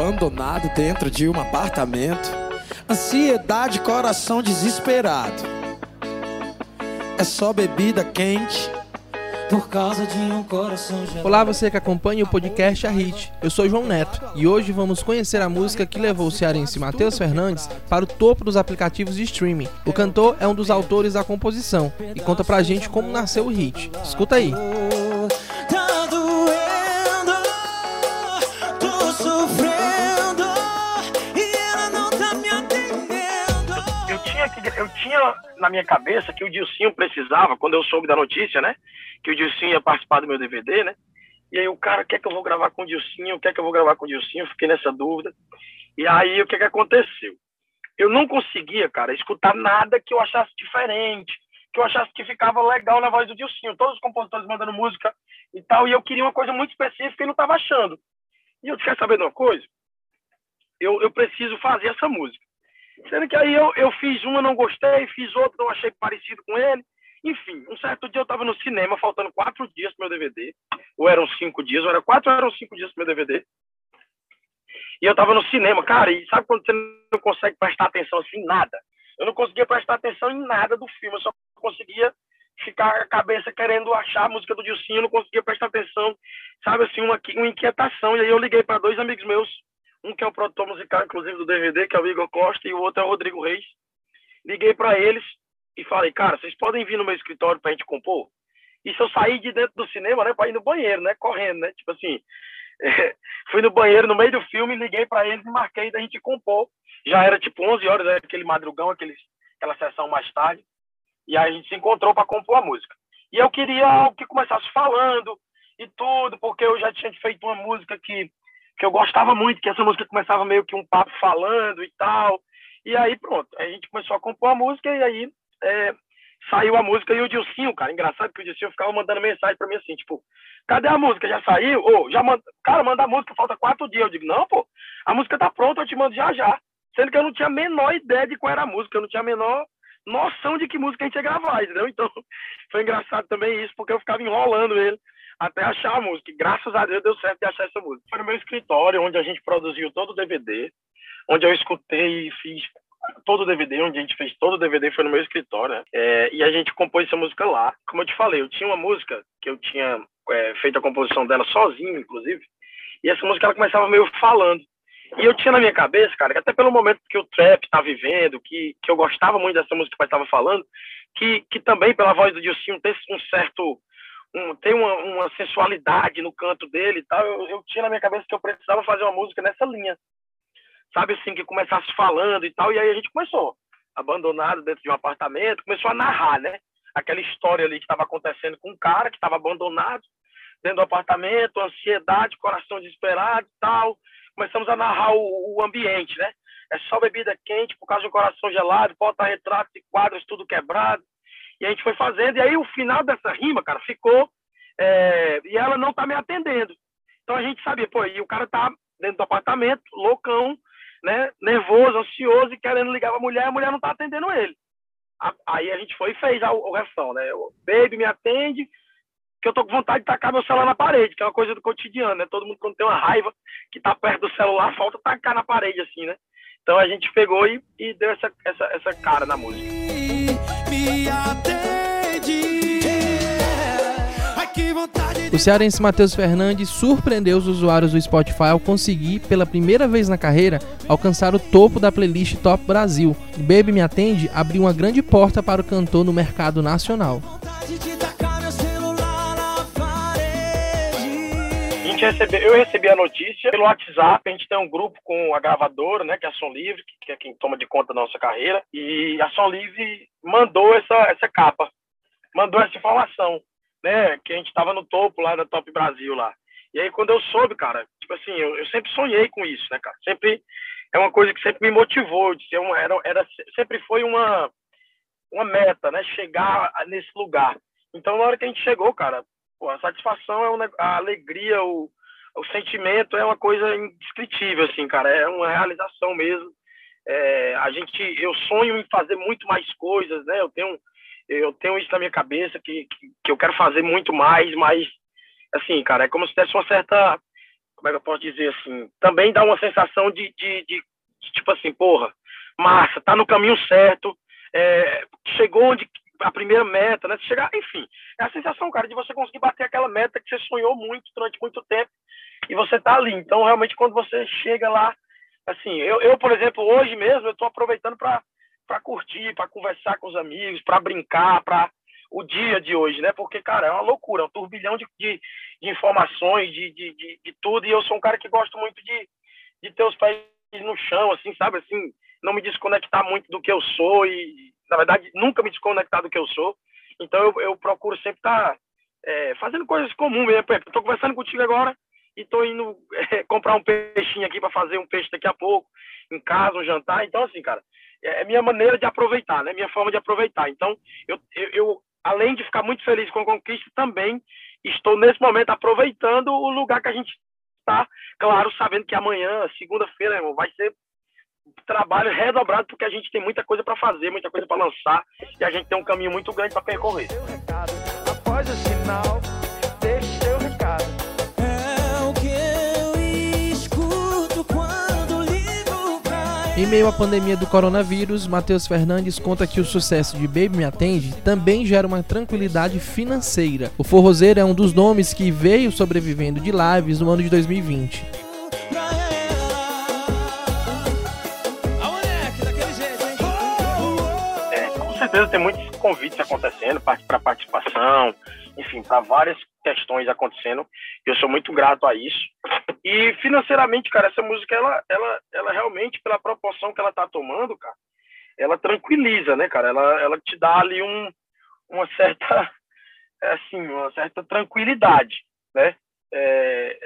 abandonado dentro de um apartamento. Ansiedade, coração desesperado. É só bebida quente por causa de um coração gelado. Olá, você que acompanha o podcast A Hit. Eu sou João Neto e hoje vamos conhecer a música que levou o cearense Matheus Fernandes para o topo dos aplicativos de streaming. O cantor é um dos autores da composição e conta pra gente como nasceu o hit. Escuta aí. Tá que eu tinha na minha cabeça que o Dilcinho precisava, quando eu soube da notícia, né? Que o Dilcinho ia participar do meu DVD, né? E aí o cara, quer que eu vou gravar com o Dilcinho? Quer que eu vou gravar com o Dilcinho? Fiquei nessa dúvida. E aí o que que aconteceu? Eu não conseguia, cara, escutar nada que eu achasse diferente, que eu achasse que ficava legal na voz do Dilcinho. Todos os compositores mandando música e tal, e eu queria uma coisa muito específica e não estava achando. E eu quer saber de uma coisa? Eu, eu preciso fazer essa música. Sendo que aí eu, eu fiz uma, não gostei, fiz outra, não achei parecido com ele. Enfim, um certo dia eu estava no cinema, faltando quatro dias pro meu DVD. Ou eram cinco dias, ou era quatro ou eram cinco dias pro meu DVD. E eu estava no cinema, cara, e sabe quando você não consegue prestar atenção assim, em nada? Eu não conseguia prestar atenção em nada do filme, eu só conseguia ficar a cabeça querendo achar a música do Dilcinho, eu não conseguia prestar atenção, sabe assim, uma, uma inquietação. E aí eu liguei para dois amigos meus, um que é o produtor musical, inclusive, do DVD, que é o Igor Costa, e o outro é o Rodrigo Reis. Liguei para eles e falei, cara, vocês podem vir no meu escritório pra gente compor? E se eu sair de dentro do cinema, né, pra ir no banheiro, né, correndo, né, tipo assim, é, fui no banheiro no meio do filme, liguei para eles e marquei da gente compor. Já era tipo 11 horas, era aquele madrugão, aquele, aquela sessão mais tarde, e aí a gente se encontrou para compor a música. E eu queria algo que começasse falando e tudo, porque eu já tinha feito uma música que que eu gostava muito, que essa música começava meio que um papo falando e tal. E aí, pronto, a gente começou a compor a música e aí é, saiu a música e o Dilcinho, cara, engraçado que o Dilcinho ficava mandando mensagem pra mim assim, tipo, cadê a música? Já saiu? Ô, já manda... Cara, manda a música, falta quatro dias. Eu digo, não, pô, a música tá pronta, eu te mando já já. Sendo que eu não tinha a menor ideia de qual era a música, eu não tinha a menor noção de que música a gente ia gravar, entendeu? Então, foi engraçado também isso, porque eu ficava enrolando ele até achar a música. E graças a Deus deu certo de achar essa música. Foi no meu escritório, onde a gente produziu todo o DVD, onde eu escutei e fiz todo o DVD, onde a gente fez todo o DVD foi no meu escritório, né? É, e a gente compôs essa música lá. Como eu te falei, eu tinha uma música que eu tinha é, feito a composição dela sozinho, inclusive, e essa música ela começava meio falando. E eu tinha na minha cabeça, cara, que até pelo momento que o trap tá vivendo, que, que eu gostava muito dessa música que eu estava falando, que, que também pela voz do Dilcinho tem um certo um, tem uma, uma, sensualidade no canto dele e tal, eu, eu, tinha na minha cabeça que eu precisava fazer uma música nessa linha. Sabe assim, que começasse falando e tal, e aí a gente começou, abandonado dentro de um apartamento, começou a narrar, né? Aquela história ali que estava acontecendo com um cara que estava abandonado dentro do apartamento, ansiedade, coração desesperado e tal. Começamos a narrar o, o ambiente, né? É só bebida quente por causa um coração gelado, porta-retratos e quadros tudo quebrado e a gente foi fazendo, e aí o final dessa rima, cara, ficou. É, e ela não tá me atendendo. Então a gente sabia, pô, e o cara tá dentro do apartamento, loucão, né, nervoso, ansioso e querendo ligar pra mulher, a mulher não tá atendendo ele. Aí a gente foi e fez o, o refrão, né? Baby, me atende, que eu tô com vontade de tacar meu celular na parede, que é uma coisa do cotidiano, né? Todo mundo quando tem uma raiva que tá perto do celular, falta tacar na parede, assim, né? Então a gente pegou e, e deu essa, essa, essa cara na música. Atende. Ai, que vontade de O cearense Matheus Fernandes surpreendeu os usuários do Spotify ao conseguir, pela primeira vez na carreira, alcançar o topo da playlist Top Brasil. Baby Me Atende abriu uma grande porta para o cantor no mercado nacional. recebe, eu recebi a notícia pelo WhatsApp. A gente tem um grupo com a gravadora, né, que é a Som Livre, que é quem toma de conta da nossa carreira. E a Som Livre mandou essa, essa capa, mandou essa informação, né, que a gente estava no topo lá da Top Brasil lá. E aí quando eu soube, cara, tipo assim, eu, eu sempre sonhei com isso, né, cara? Sempre é uma coisa que sempre me motivou, de ser uma, era, era sempre foi uma uma meta, né, chegar nesse lugar. Então na hora que a gente chegou, cara, pô, a satisfação é um, neg- a alegria, o, o sentimento é uma coisa indescritível, assim, cara. É uma realização mesmo. É, a gente, eu sonho em fazer muito mais coisas, né? Eu tenho, eu tenho isso na minha cabeça que, que, que eu quero fazer muito mais, mas assim, cara, é como se tivesse uma certa como é que eu posso dizer assim, também dá uma sensação de, de, de, de tipo assim, porra, massa, tá no caminho certo, é, chegou onde a primeira meta, né? Chegar, enfim, é a sensação, cara, de você conseguir bater aquela meta que você sonhou muito durante muito tempo e você tá ali. Então, realmente, quando você chega lá, assim, eu, eu por exemplo, hoje mesmo, eu tô aproveitando para curtir, para conversar com os amigos, para brincar, para o dia de hoje, né? Porque, cara, é uma loucura, é um turbilhão de, de, de informações, de, de, de, de, tudo. E eu sou um cara que gosto muito de, de ter os pés no chão, assim, sabe? Assim, não me desconectar muito do que eu sou e, na verdade, nunca me desconectar do que eu sou. Então, eu, eu procuro sempre estar tá, é, fazendo coisas comuns mesmo. Estou conversando contigo agora e estou indo é, comprar um peixinho aqui para fazer um peixe daqui a pouco, em casa, um jantar. Então, assim, cara, é, é minha maneira de aproveitar, né? Minha forma de aproveitar. Então, eu, eu, eu além de ficar muito feliz com a conquista, também estou nesse momento aproveitando o lugar que a gente está, claro, sabendo que amanhã, segunda-feira, irmão, vai ser trabalho redobrado porque a gente tem muita coisa para fazer, muita coisa para lançar e a gente tem um caminho muito grande para percorrer. Após o sinal Em meio à pandemia do coronavírus, Matheus Fernandes conta que o sucesso de Baby Me Atende também gera uma tranquilidade financeira. O forrozeiro é um dos nomes que veio sobrevivendo de lives no ano de 2020. É, com certeza tem muitos convites acontecendo para participação, enfim, para várias questões acontecendo. Eu sou muito grato a isso. E financeiramente, cara, essa música, ela, ela, ela realmente, pela proporção que ela tá tomando, cara, ela tranquiliza, né, cara? Ela, ela te dá ali um, uma certa, assim, uma certa tranquilidade, né? É,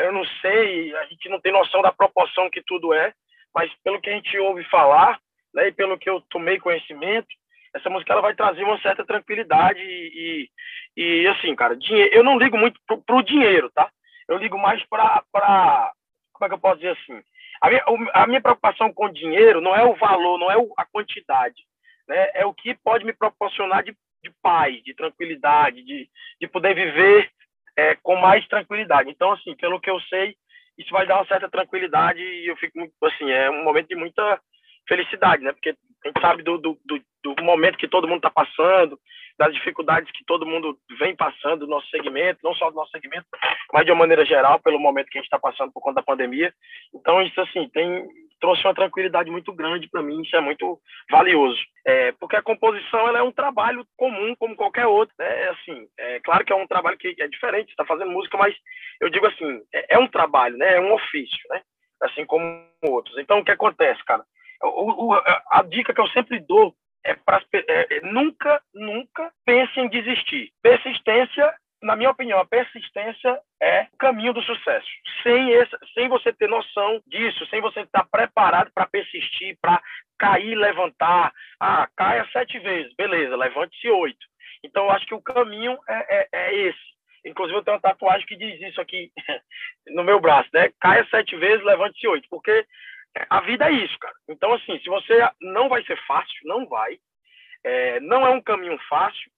eu não sei, a gente não tem noção da proporção que tudo é, mas pelo que a gente ouve falar, né, e pelo que eu tomei conhecimento, essa música ela vai trazer uma certa tranquilidade e, e, e assim, cara, dinheiro, eu não ligo muito pro, pro dinheiro, tá? Eu ligo mais para, como é que eu posso dizer assim? A minha, a minha preocupação com o dinheiro não é o valor, não é a quantidade, né? É o que pode me proporcionar de, de paz, de tranquilidade, de, de poder viver é, com mais tranquilidade. Então, assim, pelo que eu sei, isso vai dar uma certa tranquilidade e eu fico assim, é um momento de muita felicidade, né? Porque a gente sabe do, do, do, do momento que todo mundo está passando, das dificuldades que todo mundo vem passando no nosso segmento, não só do nosso segmento, mas de uma maneira geral, pelo momento que a gente está passando por conta da pandemia. Então, isso, assim, tem trouxe uma tranquilidade muito grande para mim, isso é muito valioso. É, porque a composição ela é um trabalho comum, como qualquer outro. Né? É, assim, é claro que é um trabalho que é diferente, está fazendo música, mas eu digo assim, é, é, um trabalho, né? é um ofício, né? assim como outros. Então, o que acontece, cara? O, o, a dica que eu sempre dou é, pra, é, é nunca, nunca pense em desistir. Persistência, na minha opinião, a persistência é o caminho do sucesso. Sem, esse, sem você ter noção disso, sem você estar preparado para persistir, para cair levantar. Ah, caia sete vezes, beleza, levante-se oito. Então, eu acho que o caminho é, é, é esse. Inclusive, eu tenho uma tatuagem que diz isso aqui no meu braço, né? Caia sete vezes, levante-se oito. Porque a vida é isso, cara. Então, assim, se você não vai ser fácil, não vai. É, não é um caminho fácil.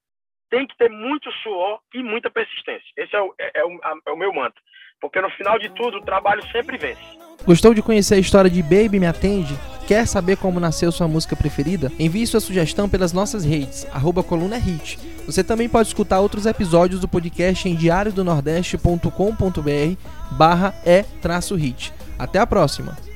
Tem que ter muito suor e muita persistência. Esse é o, é, é, o, é o meu mantra. Porque no final de tudo, o trabalho sempre vence. Gostou de conhecer a história de Baby Me Atende? Quer saber como nasceu sua música preferida? Envie sua sugestão pelas nossas redes, arroba coluna hit. Você também pode escutar outros episódios do podcast em diariodonordeste.com.br barra e-hit. Até a próxima!